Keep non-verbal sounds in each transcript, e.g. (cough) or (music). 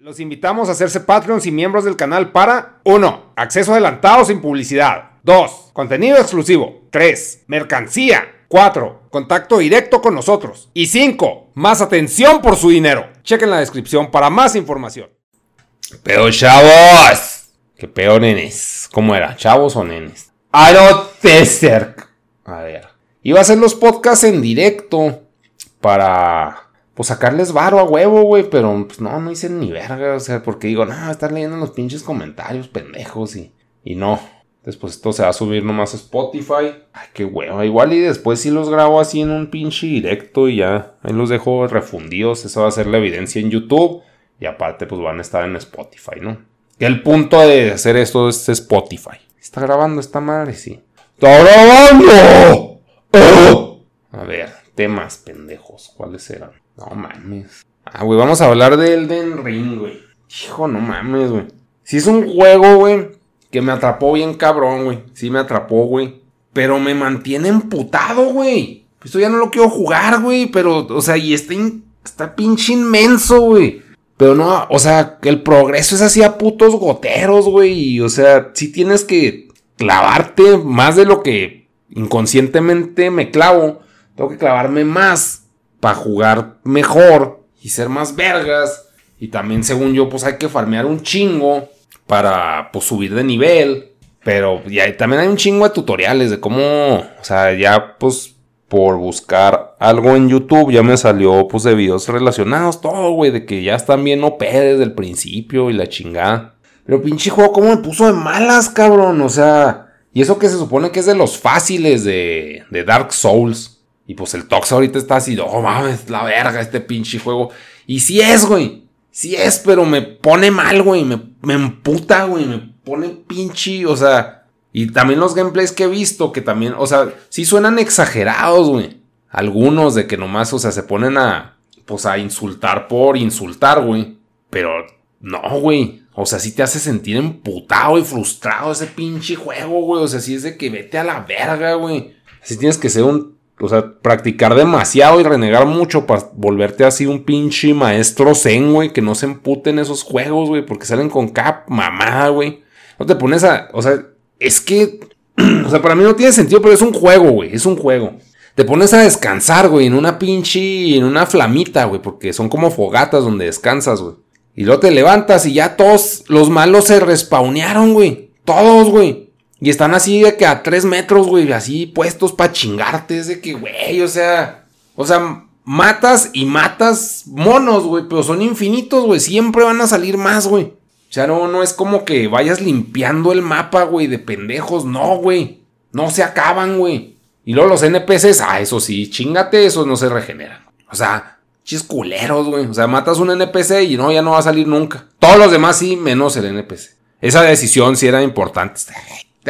Los invitamos a hacerse Patreons y miembros del canal para 1. Acceso adelantado sin publicidad. 2. Contenido exclusivo. 3. Mercancía. 4. Contacto directo con nosotros. Y 5. Más atención por su dinero. Chequen la descripción para más información. Pero chavos. ¿Qué peor nenes? ¿Cómo era? ¿Chavos o nenes? Aroteserk. A ver. Iba a hacer los podcasts en directo para pues sacarles varo a huevo, güey, pero pues no, no hice ni verga, o sea, porque digo, no, estar leyendo los pinches comentarios pendejos y, y no. Después esto se va a subir nomás a Spotify. Ay, qué huevo. Igual y después sí los grabo así en un pinche directo y ya. Ahí los dejo refundidos. Eso va a ser la evidencia en YouTube. Y aparte, pues van a estar en Spotify, ¿no? Y el punto de hacer esto es Spotify. ¿Está grabando esta madre? Sí. ¡Está grabando! ¡Oh! A ver, temas pendejos. ¿Cuáles eran? No mames. Ah, güey, vamos a hablar de Elden Ring, güey. Hijo, no mames, güey. Si es un juego, güey, que me atrapó bien cabrón, güey. Sí me atrapó, güey. Pero me mantiene emputado, güey. Esto ya no lo quiero jugar, güey. Pero, o sea, y está, está pinche inmenso, güey. Pero no, o sea, el progreso es así a putos goteros, güey. O sea, sí tienes que clavarte más de lo que inconscientemente me clavo. Tengo que clavarme más para jugar mejor y ser más vergas. Y también, según yo, pues hay que farmear un chingo para pues, subir de nivel. Pero también hay un chingo de tutoriales de cómo, o sea, ya pues por buscar algo en YouTube ya me salió pues de videos relacionados, todo, güey, de que ya están bien OP desde el principio y la chingada. Pero pinche juego, ¿cómo me puso de malas, cabrón? O sea, y eso que se supone que es de los fáciles de Dark Souls. Y pues el Tox ahorita está así, oh mames, la verga este pinche juego. Y sí es, güey. Sí es, pero me pone mal, güey. Me, me emputa, güey. Me pone pinche, o sea. Y también los gameplays que he visto, que también, o sea, sí suenan exagerados, güey. Algunos de que nomás, o sea, se ponen a, pues a insultar por insultar, güey. Pero no, güey. O sea, sí te hace sentir emputado y frustrado ese pinche juego, güey. O sea, sí es de que vete a la verga, güey. Así tienes que ser un o sea, practicar demasiado y renegar mucho para volverte así un pinche maestro zen, güey, que no se emputen esos juegos, güey, porque salen con cap mamada, güey. No te pones a, o sea, es que, (clears throat) o sea, para mí no tiene sentido, pero es un juego, güey, es un juego. Te pones a descansar, güey, en una pinche, en una flamita, güey, porque son como fogatas donde descansas, güey. Y luego te levantas y ya todos los malos se respawnearon, güey. Todos, güey. Y están así de que a tres metros, güey, así puestos para chingarte. Es de que, güey, o sea. O sea, matas y matas monos, güey, pero son infinitos, güey. Siempre van a salir más, güey. O sea, no, no es como que vayas limpiando el mapa, güey, de pendejos. No, güey. No se acaban, güey. Y luego los NPCs, ah, eso sí, chingate, esos no se regeneran. O sea, chis culeros, güey. O sea, matas un NPC y no, ya no va a salir nunca. Todos los demás sí, menos el NPC. Esa decisión sí era importante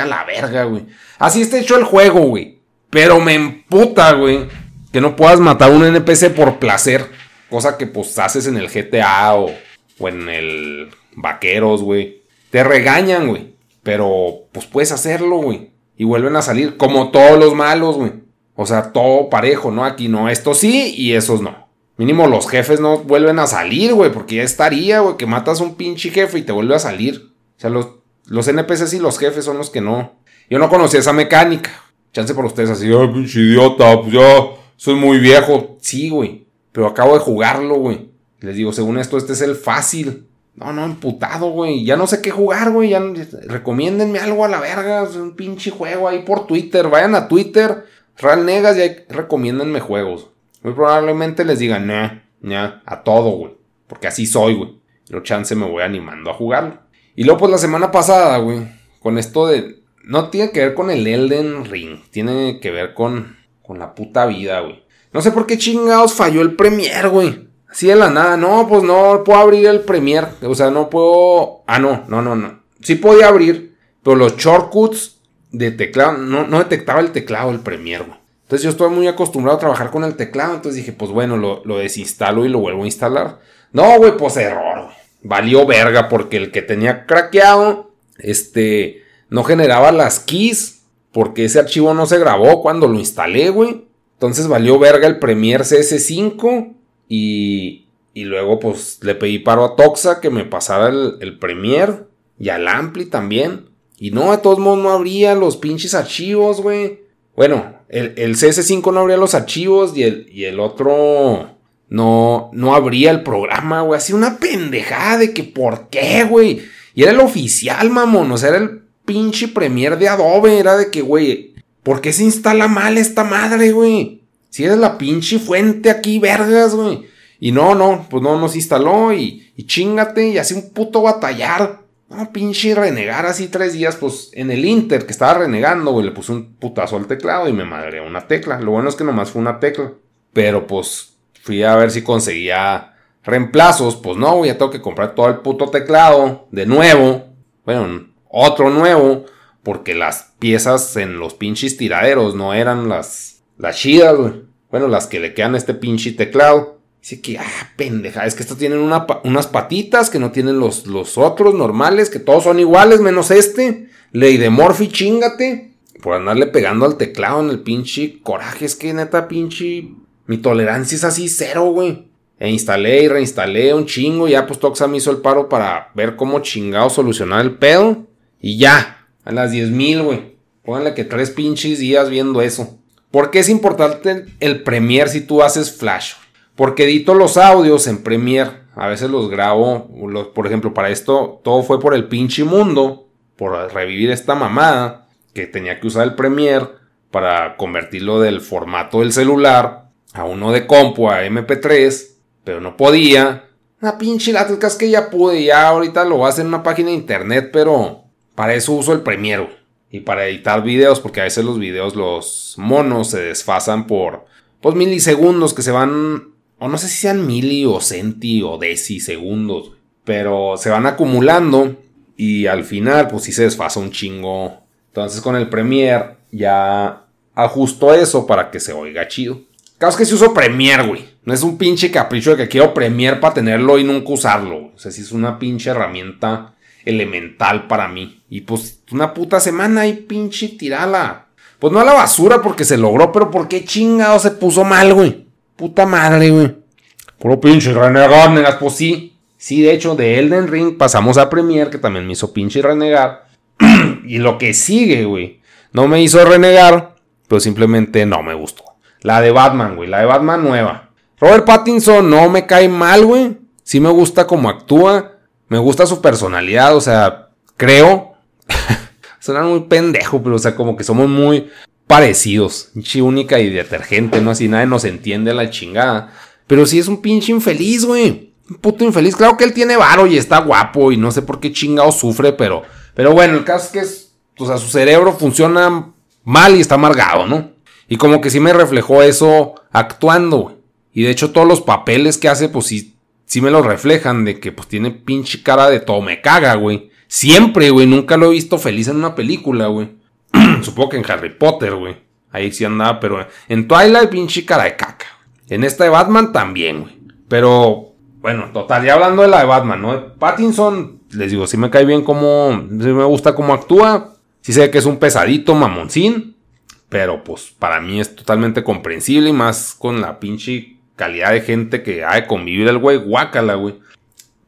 a la verga, güey. Así está hecho el juego, güey. Pero me emputa, güey. Que no puedas matar a un NPC por placer. Cosa que pues haces en el GTA o, o en el Vaqueros, güey. Te regañan, güey. Pero pues puedes hacerlo, güey. Y vuelven a salir como todos los malos, güey. O sea, todo parejo, ¿no? Aquí no, estos sí y esos no. Mínimo los jefes no vuelven a salir, güey. Porque ya estaría, güey, que matas a un pinche jefe y te vuelve a salir. O sea, los, los NPCs y los jefes son los que no. Yo no conocía esa mecánica. Chance por ustedes así, ay, pinche idiota, pues ya soy muy viejo. Sí, güey. Pero acabo de jugarlo, güey. Les digo, según esto, este es el fácil. No, no, emputado, güey. Ya no sé qué jugar, güey. Ya recomiéndenme algo a la verga. Un pinche juego ahí por Twitter. Vayan a Twitter, Real Negas, y ahí recomiéndenme juegos. Muy probablemente les digan, nah, nah, a todo, güey. Porque así soy, güey. Pero chance me voy animando a jugarlo. Y luego, pues la semana pasada, güey, con esto de. No tiene que ver con el Elden Ring, tiene que ver con, con la puta vida, güey. No sé por qué chingados falló el Premier, güey. Así de la nada, no, pues no puedo abrir el Premier. O sea, no puedo. Ah, no, no, no, no. Sí podía abrir, pero los shortcuts de teclado, no, no detectaba el teclado del Premier, güey. Entonces yo estoy muy acostumbrado a trabajar con el teclado. Entonces dije, pues bueno, lo, lo desinstalo y lo vuelvo a instalar. No, güey, pues error, valió verga porque el que tenía craqueado, este, no generaba las keys porque ese archivo no se grabó cuando lo instalé, güey. Entonces valió verga el Premiere CS5 y, Y luego, pues, le pedí paro a Toxa que me pasara el, el Premiere. Y al Ampli también. Y no, de todos modos no abría los pinches archivos, güey. Bueno, el, el, CS5 no abría los archivos y el, y el otro no, no abría el programa, güey. Así una pendejada de que por qué, güey. Y era el oficial, mamón. O sea, era el pinche premier de Adobe. Era de que, güey, ¿por qué se instala mal esta madre, güey? Si eres la pinche fuente aquí, vergas, güey. Y no, no, pues no nos instaló y, y chingate y así un puto batallar. No, pinche renegar así tres días, pues en el Inter que estaba renegando, güey, le puse un putazo al teclado y me madreé una tecla. Lo bueno es que nomás fue una tecla. Pero pues fui a ver si conseguía reemplazos. Pues no, ya tengo que comprar todo el puto teclado de nuevo. Bueno, otro nuevo. Porque las piezas en los pinches tiraderos no eran las, las chidas. Bueno, las que le quedan a este pinche teclado. Dice que, ah, pendeja, es que estos tienen unas patitas que no tienen los, los otros normales, que todos son iguales, menos este. Ley de Morphy, chingate. Por andarle pegando al teclado en el pinche coraje, es que neta, pinche. Mi tolerancia es así cero, güey. E instalé y reinstalé un chingo. Ya pues Toxa me hizo el paro para ver cómo chingado solucionar el pedo. Y ya, a las 10.000, güey. Pónganle que tres pinches días viendo eso. ¿Por qué es importante el Premiere si tú haces Flash? Porque edito los audios en Premiere. A veces los grabo. por ejemplo, para esto todo fue por el pinche mundo. Por revivir esta mamada. Que tenía que usar el Premiere. Para convertirlo del formato del celular. A uno de compu a MP3. Pero no podía. Una pinche lata es que ya pude. Ya ahorita lo voy en una página de internet. Pero para eso uso el Premiere. Y para editar videos. Porque a veces los videos, los monos se desfasan por. Pues milisegundos que se van o no sé si sean mili o centi o deci segundos, pero se van acumulando y al final pues sí se desfasa un chingo. Entonces con el Premiere ya ajusto eso para que se oiga chido. Caso que si uso Premiere, güey. No es un pinche capricho de que quiero Premiere para tenerlo y nunca usarlo. O sea, si es una pinche herramienta elemental para mí. Y pues una puta semana y pinche tirala. Pues no a la basura porque se logró, pero ¿por qué chingado se puso mal, güey? Puta madre, güey. Puro pinche renegar, negas. Pues sí. Sí, de hecho, de Elden Ring pasamos a Premiere, que también me hizo pinche renegar. (clears throat) y lo que sigue, güey. No me hizo renegar, pero simplemente no me gustó. La de Batman, güey. La de Batman nueva. Robert Pattinson no me cae mal, güey. Sí me gusta cómo actúa. Me gusta su personalidad, o sea, creo. (laughs) Suena muy pendejo, pero o sea, como que somos muy parecidos. Pinche única y detergente, ¿no? Así nadie nos entiende la chingada. Pero sí es un pinche infeliz, güey. Un puto infeliz. Claro que él tiene varo y está guapo y no sé por qué chingado sufre, pero... Pero bueno, el caso es que es... O sea, su cerebro funciona mal y está amargado, ¿no? Y como que sí me reflejó eso actuando. Y de hecho todos los papeles que hace, pues sí, sí me lo reflejan de que pues tiene pinche cara de todo me caga, güey. Siempre, güey. Nunca lo he visto feliz en una película, güey. (clears throat) Supongo que en Harry Potter, güey. Ahí sí andaba, pero en Twilight, pinche cara de caca. En esta de Batman también, güey. Pero, bueno, total, ya hablando de la de Batman, ¿no? Pattinson, les digo, sí me cae bien como. Sí me gusta cómo actúa. Sí sé que es un pesadito, mamoncín. Pero, pues, para mí es totalmente comprensible y más con la pinche calidad de gente que ha de convivir el güey. Guácala, güey.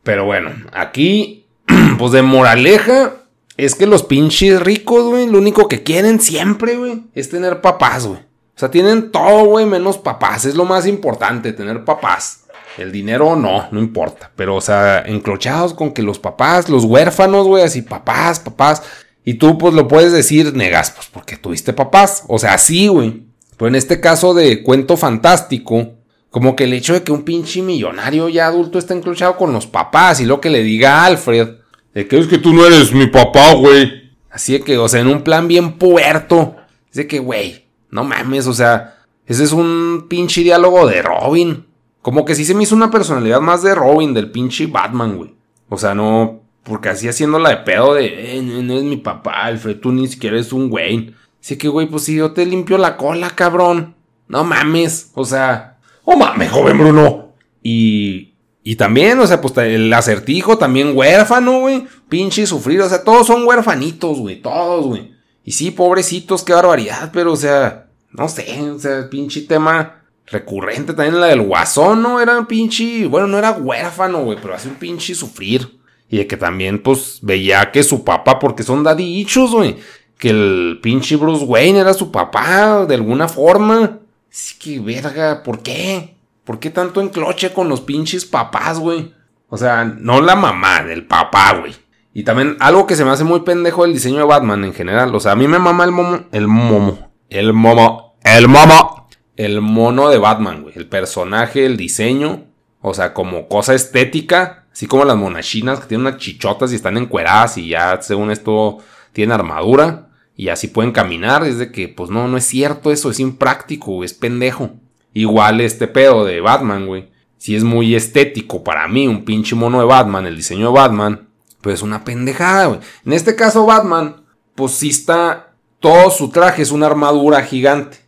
Pero bueno, aquí, (clears throat) pues de moraleja, es que los pinches ricos, güey, lo único que quieren siempre, güey, es tener papás, güey. O sea, tienen todo, güey, menos papás. Es lo más importante, tener papás. El dinero no, no importa. Pero, o sea, encrochados con que los papás, los huérfanos, güey, así, papás, papás. Y tú, pues, lo puedes decir, negas, pues, porque tuviste papás. O sea, sí, güey. Pero en este caso de cuento fantástico, como que el hecho de que un pinche millonario ya adulto esté encrochado con los papás y lo que le diga a Alfred, de que es que tú no eres mi papá, güey. Así de que, o sea, en un plan bien puerto. Dice que, güey, no mames, o sea, ese es un pinche diálogo de Robin. Como que sí se me hizo una personalidad más de Robin, del pinche Batman, güey. O sea, no, porque así haciéndola de pedo de, eh, no, es mi papá, Alfred, tú ni siquiera eres un güey. Así que, güey, pues si yo te limpio la cola, cabrón. No mames, o sea, oh mames, joven Bruno. Y, y también, o sea, pues el acertijo también huérfano, güey. Pinche sufrido. O sea, todos son huérfanitos, güey. Todos, güey. Y sí, pobrecitos, qué barbaridad. Pero, o sea, no sé. O sea, pinche tema recurrente también la del guasón, ¿no? Era un pinche, bueno, no era huérfano, güey, pero hace un pinche sufrir. Y de que también, pues, veía que su papá, porque son daddy güey, que el pinche Bruce Wayne era su papá, de alguna forma. Así que, verga, ¿por qué? ¿Por qué tanto encloche con los pinches papás, güey? O sea, no la mamá, el papá, güey. Y también algo que se me hace muy pendejo el diseño de Batman en general. O sea, a mí me mama el momo. El momo. El momo. El momo. El mono de Batman, güey. El personaje, el diseño. O sea, como cosa estética. Así como las monachinas que tienen unas chichotas y están encueradas y ya, según esto, tienen armadura. Y así pueden caminar. Es de que, pues no, no es cierto eso. Es impráctico, es pendejo. Igual este pedo de Batman, güey. Si es muy estético para mí, un pinche mono de Batman, el diseño de Batman pues es una pendejada, güey. En este caso, Batman, pues sí está. Todo su traje es una armadura gigante.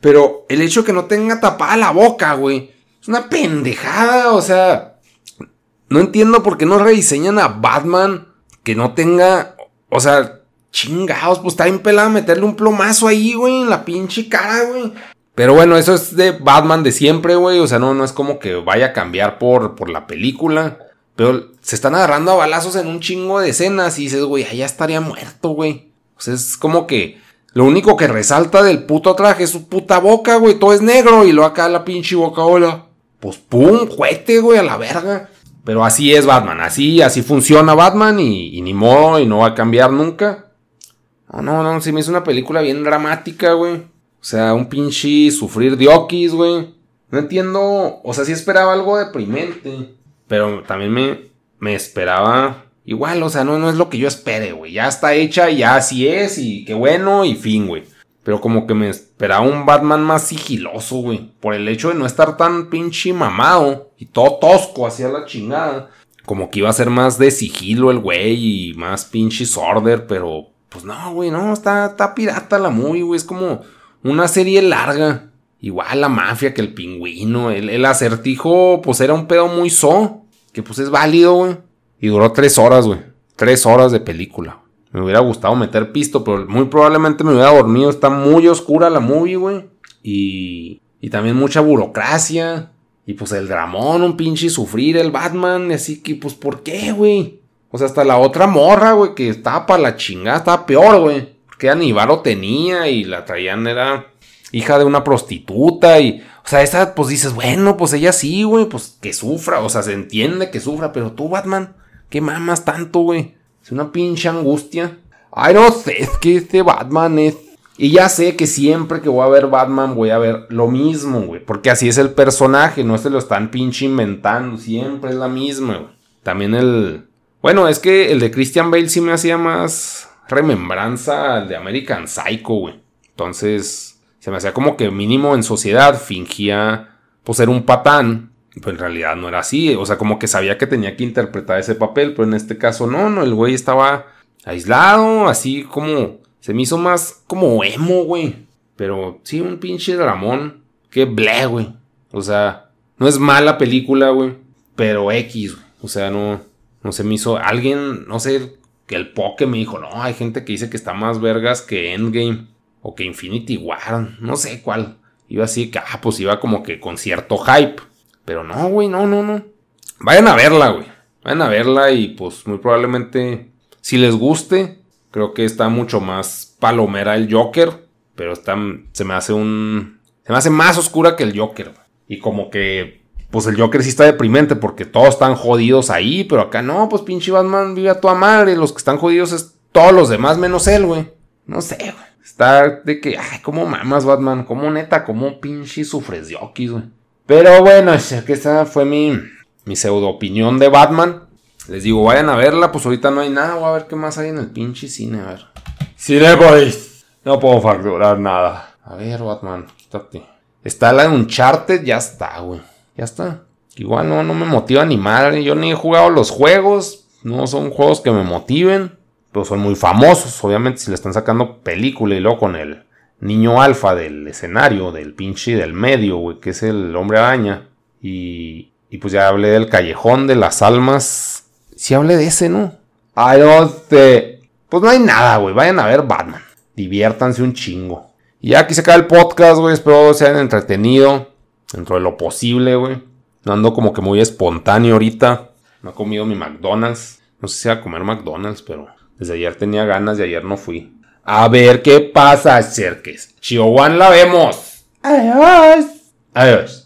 Pero el hecho de que no tenga tapada la boca, güey. Es una pendejada, o sea. No entiendo por qué no rediseñan a Batman que no tenga. O sea, chingados, pues está bien pelado meterle un plomazo ahí, güey, en la pinche cara, güey. Pero bueno, eso es de Batman de siempre, güey. O sea, no, no es como que vaya a cambiar por, por la película. Pero se están agarrando a balazos en un chingo de escenas y dices, güey, allá estaría muerto, güey. O sea, es como que lo único que resalta del puto traje es su puta boca, güey. Todo es negro y lo acá la pinche boca, hola. Pues pum, juete, güey, a la verga. Pero así es Batman, así, así funciona Batman y, ni modo y no va a cambiar nunca. No, no, no, se me hizo una película bien dramática, güey. O sea, un pinche sufrir de okis, güey. No entiendo, o sea, sí esperaba algo deprimente. Pero también me, me esperaba igual, o sea, no, no es lo que yo espere, güey. Ya está hecha, ya así es, y qué bueno, y fin, güey. Pero como que me esperaba un Batman más sigiloso, güey. Por el hecho de no estar tan pinche mamado y todo tosco hacia la chingada. Como que iba a ser más de sigilo el güey y más pinche sorder, pero pues no, güey, no, está, está pirata la movie, güey. Es como una serie larga. Igual la mafia que el pingüino. El, acertijo, pues era un pedo muy so. Que pues es válido, güey. Y duró tres horas, güey. Tres horas de película. Me hubiera gustado meter pisto, pero muy probablemente me hubiera dormido. Está muy oscura la movie, güey. Y, y también mucha burocracia. Y pues el dramón, un pinche sufrir el Batman. Así que, pues, ¿por qué, güey? O sea, hasta la otra morra, güey, que estaba para la chingada, estaba peor, güey. Porque Aníbal tenía y la traían, era hija de una prostituta y, o sea, esa pues dices, bueno, pues ella sí, güey, pues que sufra, o sea, se entiende que sufra, pero tú, Batman, ¿qué mamas tanto, güey? Es una pinche angustia. Ay, no sé, es que este Batman es... Y ya sé que siempre que voy a ver Batman voy a ver lo mismo, güey. Porque así es el personaje, no se lo están pinche inventando. Siempre es la misma, güey. También el... Bueno, es que el de Christian Bale sí me hacía más remembranza al de American Psycho, güey. Entonces, se me hacía como que mínimo en sociedad fingía pues ser un patán, pero en realidad no era así, o sea, como que sabía que tenía que interpretar ese papel, pero en este caso no, no, el güey estaba aislado, así como se me hizo más como emo, güey. Pero sí, un pinche dramón, que ble, güey. O sea, no es mala película, güey, pero X, güey. O sea, no no se me hizo alguien, no sé, que el poke me dijo, "No, hay gente que dice que está más vergas que Endgame." o que Infinity War, no sé cuál. Iba así que, ah, pues iba como que con cierto hype. Pero no, güey, no, no, no. Vayan a verla, güey. Vayan a verla y pues muy probablemente, si les guste, creo que está mucho más palomera el Joker. Pero está, se me hace un... Se me hace más oscura que el Joker. Y como que, pues el Joker sí está deprimente porque todos están jodidos ahí. Pero acá no, pues pinche Batman vive a tu madre. Los que están jodidos es todos los demás menos él, güey. No sé, güey. Está de que, ay, como mamas Batman, como neta, como pinche sufres de güey. Pero bueno, que esa fue mi, mi pseudo opinión de Batman. Les digo, vayan a verla, pues ahorita no hay nada, voy a ver qué más hay en el pinche cine, a ver. Cinepolis, no puedo facturar nada. A ver, Batman, quítate. Está la de Uncharted, ya está, güey. Ya está. Igual no, no me motiva ni madre. Yo ni he jugado los juegos. No son juegos que me motiven pero son muy famosos. Obviamente, si le están sacando película y luego con el niño alfa del escenario, del pinche del medio, güey, que es el hombre araña. Y, y pues ya hablé del callejón de las almas. Si hablé de ese, ¿no? Ay, no, este. Pues no hay nada, güey. Vayan a ver Batman. Diviértanse un chingo. Y ya aquí se acaba el podcast, güey. Espero se hayan entretenido. Dentro de lo posible, güey. No ando como que muy espontáneo ahorita. No he comido mi McDonald's. No sé si va a comer McDonald's, pero desde ayer tenía ganas y ayer no fui. A ver qué pasa, Cerques. Chihuahua la vemos. Adiós. Adiós.